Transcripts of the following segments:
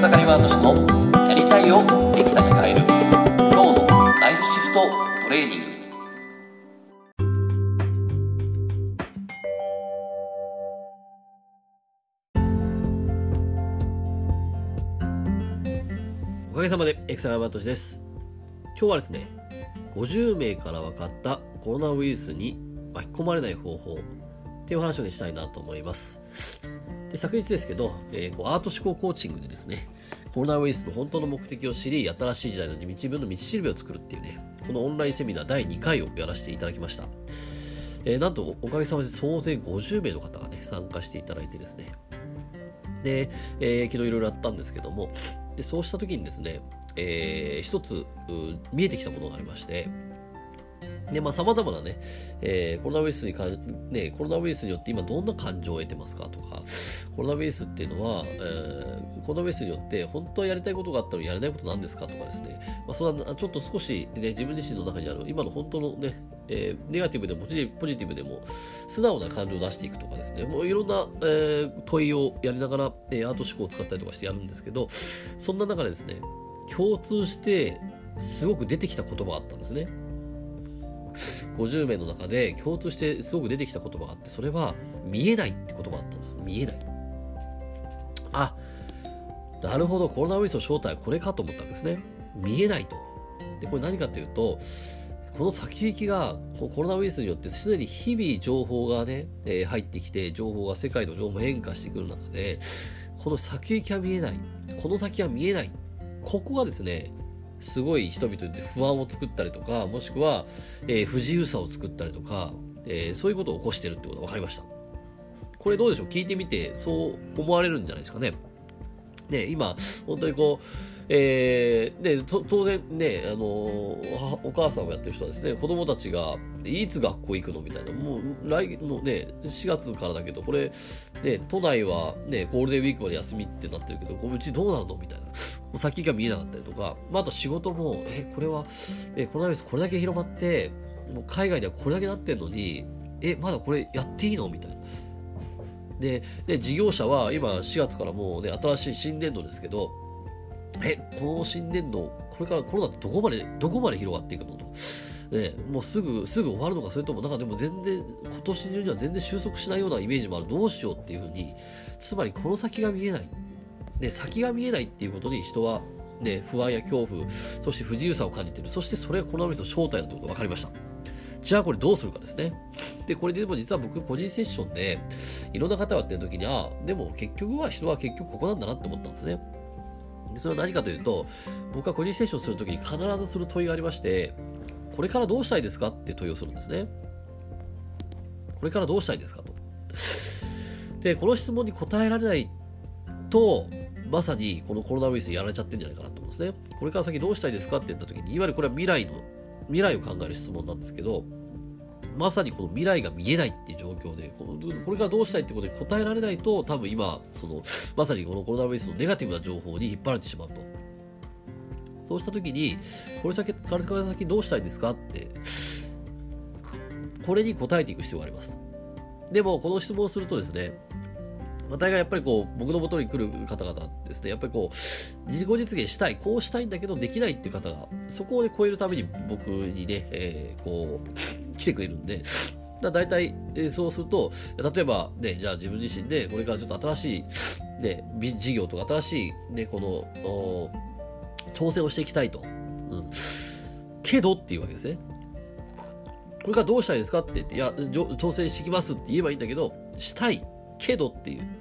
草刈ワード氏のやりたいをできたに変える今日のライフシフトトレーニング。おかげさまでエクサガマトシです。今日はですね50名から分かったコロナウイルスに巻き込まれない方法。っていう話を、ね、したいなと思います。で昨日ですけど、えー、こうアート思考コーチングでですねコロナウイルスの本当の目的を知り新しい時代の道分の道しるべを作るっていうねこのオンラインセミナー第2回をやらせていただきました。えー、なんとおかげさまで総勢50名の方がね参加していただいてですね。で、えー、昨日いろいろあったんですけどもでそうした時にですね、えー、一つ見えてきたものがありまして、で、まあ、様々なね、えー、コロナウイルスにか、ね、コロナウイルスによって今どんな感情を得てますかとか、コロナウイルスっていうのは、えー、コロナウイルスによって本当はやりたいことがあったのにやれないことなんですかとかですね、まあ、そんな、ちょっと少し、ね、自分自身の中にある今の本当のね、えー、ネガティブでもポジティブでも素直な感情を出していくとかですね、もういろんな、えー、問いをやりながら、えー、アート思考を使ったりとかしてやるんですけど、そんな中でですね、共通してすごく出てきた言葉があったんですね。50名の中で共通してすごく出てきた言葉があって、それは見えないって言葉があったんです。見えない。あ、なるほど、コロナウイルスの正体はこれかと思ったんですね。見えないと。で、これ何かというと、この先行きがコロナウイルスによってすでに日々情報がね、えー、入ってきて、情報が世界の情報変化してくる中で、この先行きは見えない。この先は見えない。ここがですね、すごい人々で不安を作ったりとか、もしくは、えー、不自由さを作ったりとか、えー、そういうことを起こしてるってことが分かりました。これどうでしょう？聞いてみてそう思われるんじゃないですかね。ね、今、本当にこう、えー、で、当然ね、あのお母さんをやってる人はですね、子供たちが、いつ学校行くのみたいな、もう来のね、4月からだけど、これ、ね、都内はね、ゴールデンウィークまで休みってなってるけど、うちどうなるの？みたいな。先が見えなかったりとか、まあ、あと仕事も、え、これは、え、コロナウイルスこれだけ広まって、もう海外ではこれだけなってんのに、え、まだこれやっていいのみたいな。で、で、事業者は今4月からもうね、新しい新年度ですけど、え、この新年度、これからコロナってどこまで、どこまで広がっていくのと。ね、もうすぐ、すぐ終わるのか、それともなんかでも全然、今年中には全然収束しないようなイメージもある。どうしようっていうふうに、つまりこの先が見えない。で、先が見えないっていうことに人は、ね、不安や恐怖、そして不自由さを感じている。そしてそれがコロナウイルスの正体だということが分かりました。じゃあこれどうするかですね。で、これでも実は僕個人セッションで、いろんな方がやってる時に、あでも結局は人は結局ここなんだなって思ったんですね。でそれは何かというと、僕が個人セッションするときに必ずする問いがありまして、これからどうしたいですかって問いをするんですね。これからどうしたいですかと。で、この質問に答えられないと、まさにこのコロナウイルスやられちゃってるんじゃないかなと思うんですね。これから先どうしたいですかって言った時に、いわゆるこれは未来の、未来を考える質問なんですけど、まさにこの未来が見えないっていう状況で、このこれからどうしたいってことで答えられないと、多分今、その、まさにこのコロナウイルスのネガティブな情報に引っ張られてしまうと。そうした時に、これ先、これから先どうしたいですかって、これに答えていく必要があります。でも、この質問をするとですね、まあ、大概やっぱりこう、僕の元に来る方々ですね、やっぱりこう、自己実現したい、こうしたいんだけどできないっていう方が、そこを、ね、超えるために僕にね、えー、こう、来てくれるんで、だ大体、えー、そうすると、例えば、ね、じゃあ自分自身で、これからちょっと新しい、ね、事業とか新しい、ね、この、挑戦をしていきたいと。うん。けどっていうわけですね。これからどうしたいですかって言って、いや、挑戦してきますって言えばいいんだけど、したいけどっていう。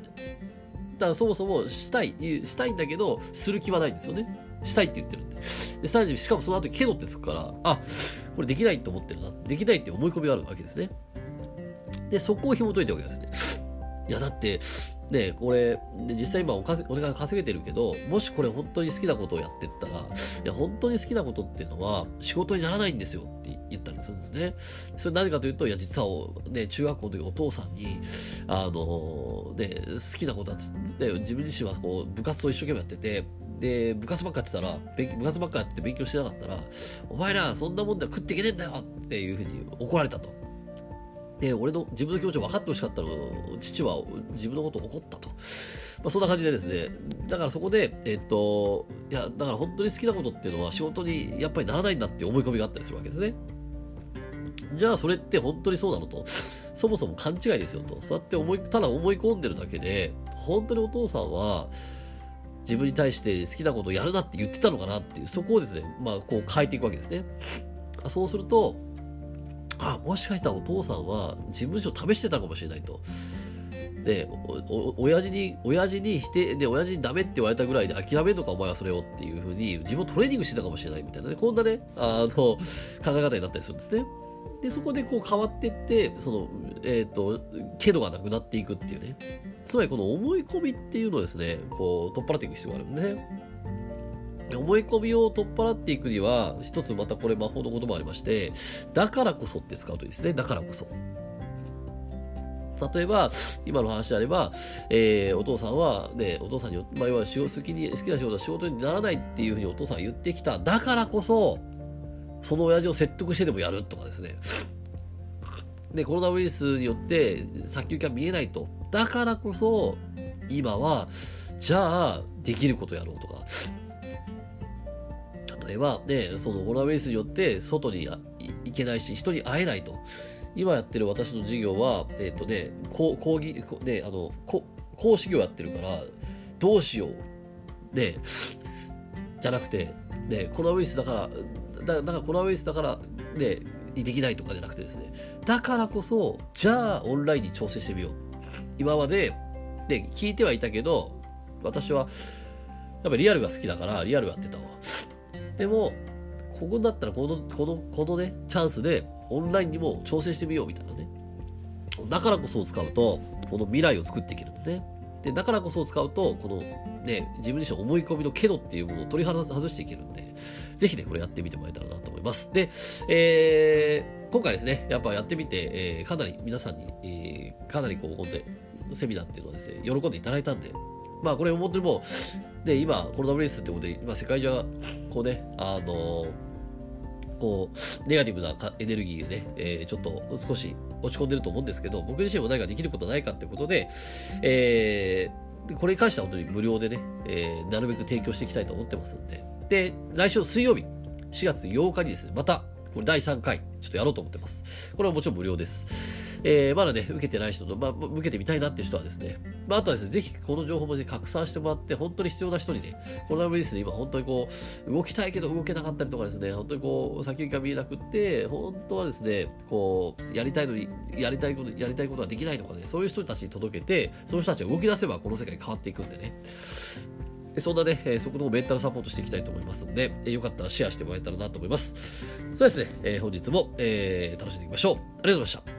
だからそもそもしたい、したいんだけど、する気はないんですよね。したいって言ってるんで。で、さらに、しかもその後、けどってつくから、あ、これできないと思ってるな。できないって思い込みがあるわけですね。で、そこを紐解いてるわけですね。いや、だって、ね、これ、実際今おか俺が稼げてるけど、もしこれ本当に好きなことをやってったら、いや、本当に好きなことっていうのは仕事にならないんですよって言りするんですね。それ何かというと、いや、実は、ね、中学校の時お父さんに、あの、ね、好きなことは、ね、自分自身はこう部活を一生懸命やってて、で、部活ばっかやってたら、部活ばっかやって勉強してなかったら、お前ら、そんなもんでは食っていけねえんだよっていうふうに怒られたと。で、俺の自分の気持ちを分かってほしかったの父は自分のことを怒ったと。まあ、そんな感じでですね、だからそこで、えっと、いや、だから本当に好きなことっていうのは仕事にやっぱりならないんだって思い込みがあったりするわけですね。じゃあそれって本当にそうなのと。そもそも勘違いですよと。そうやって思い、ただ思い込んでるだけで、本当にお父さんは、自分に対して好きなことをやるなって言ってたのかなっていう、そこをですね、まあ、こう変えていくわけですね。そうすると、あ、もしかしたらお父さんは自分以上試してたかもしれないと。で、お、親父に、親父に否定、で、親父にダメって言われたぐらいで諦めるのかお前はそれをっていうふうに自分をトレーニングしてたかもしれないみたいなね、こんなね、あの、考え方になったりするんですね。で、そこでこう変わっていって、その、えっ、ー、と、けどがなくなっていくっていうね。つまりこの思い込みっていうのをですね、こう、取っ払っていく必要があるんでね。思い込みを取っ払っていくには、一つまたこれ魔法の言葉ありまして、だからこそって使うといいですね。だからこそ。例えば、今の話であれば、えー、お父さんは、ね、お父さんに、まあ、要は好きに、好きな仕事は仕事にならないっていうふうにお父さんは言ってきた。だからこそ、その親父を説得してでもやるとかですね。で、コロナウイルスによって先行きが見えないと。だからこそ、今は、じゃあ、できることやろうとか。例えば、ね、そのコロナウイルスによって外に行けないし、人に会えないと。今やってる私の授業は、えっ、ー、とね、講義、ね、あの、講師業やってるから、どうしよう。で、じゃなくて、ね、コロナウイルスだから、だだからコロナウイルスだから、ね、できないとかじゃなくてですね、だからこそ、じゃあオンラインに調整してみよう。今まで、で、聞いてはいたけど、私は、やっぱリアルが好きだから、リアルやってたわ。でも、ここだったらこの、この、このね、チャンスで、オンラインにも調整してみようみたいなね。だからこそ使うと、この未来を作っていけるんですね。で、だからこそ使うと、このね、自分自身思い込みのけどっていうものを取り外していけるんで、ぜひね、これやってみてもらえたらなと思います。で、えー、今回ですね、やっぱやってみて、えー、かなり皆さんに、えー、かなりこう、本当にセミナーっていうのはですね、喜んでいただいたんで、まあこれ本当にもう、で、今、コロナウイルスってことで、今世界中は、こうね、あのこう、ネガティブなエネルギーでね、えー、ちょっと少し落ち込んでると思うんですけど、僕自身も何かできることないかってことで、えー、これに関しては本当に無料でね、えー、なるべく提供していきたいと思ってますんで。で、来週水曜日、4月8日にですね、また、これ第3回、ちょっとやろうと思ってます。これはもちろん無料です。えー、まだね、受けてない人と、まあ、受けてみたいなっていう人はですね、まあ、あとはですね、ぜひこの情報もね、拡散してもらって、本当に必要な人にね、コロナウイルスで今本当にこう、動きたいけど動けなかったりとかですね、本当にこう、先行きが見えなくって、本当はですね、こう、やりたいのに、やりたいこと、やりたいことができないとかね、そういう人たちに届けて、その人たちが動き出せばこの世界変わっていくんでね。そんなね、えそこのメンタルサポートしていきたいと思いますんで、えよかったらシェアしてもらえたらなと思います。そうですね、え本日も、え楽しんでいきましょう。ありがとうございました。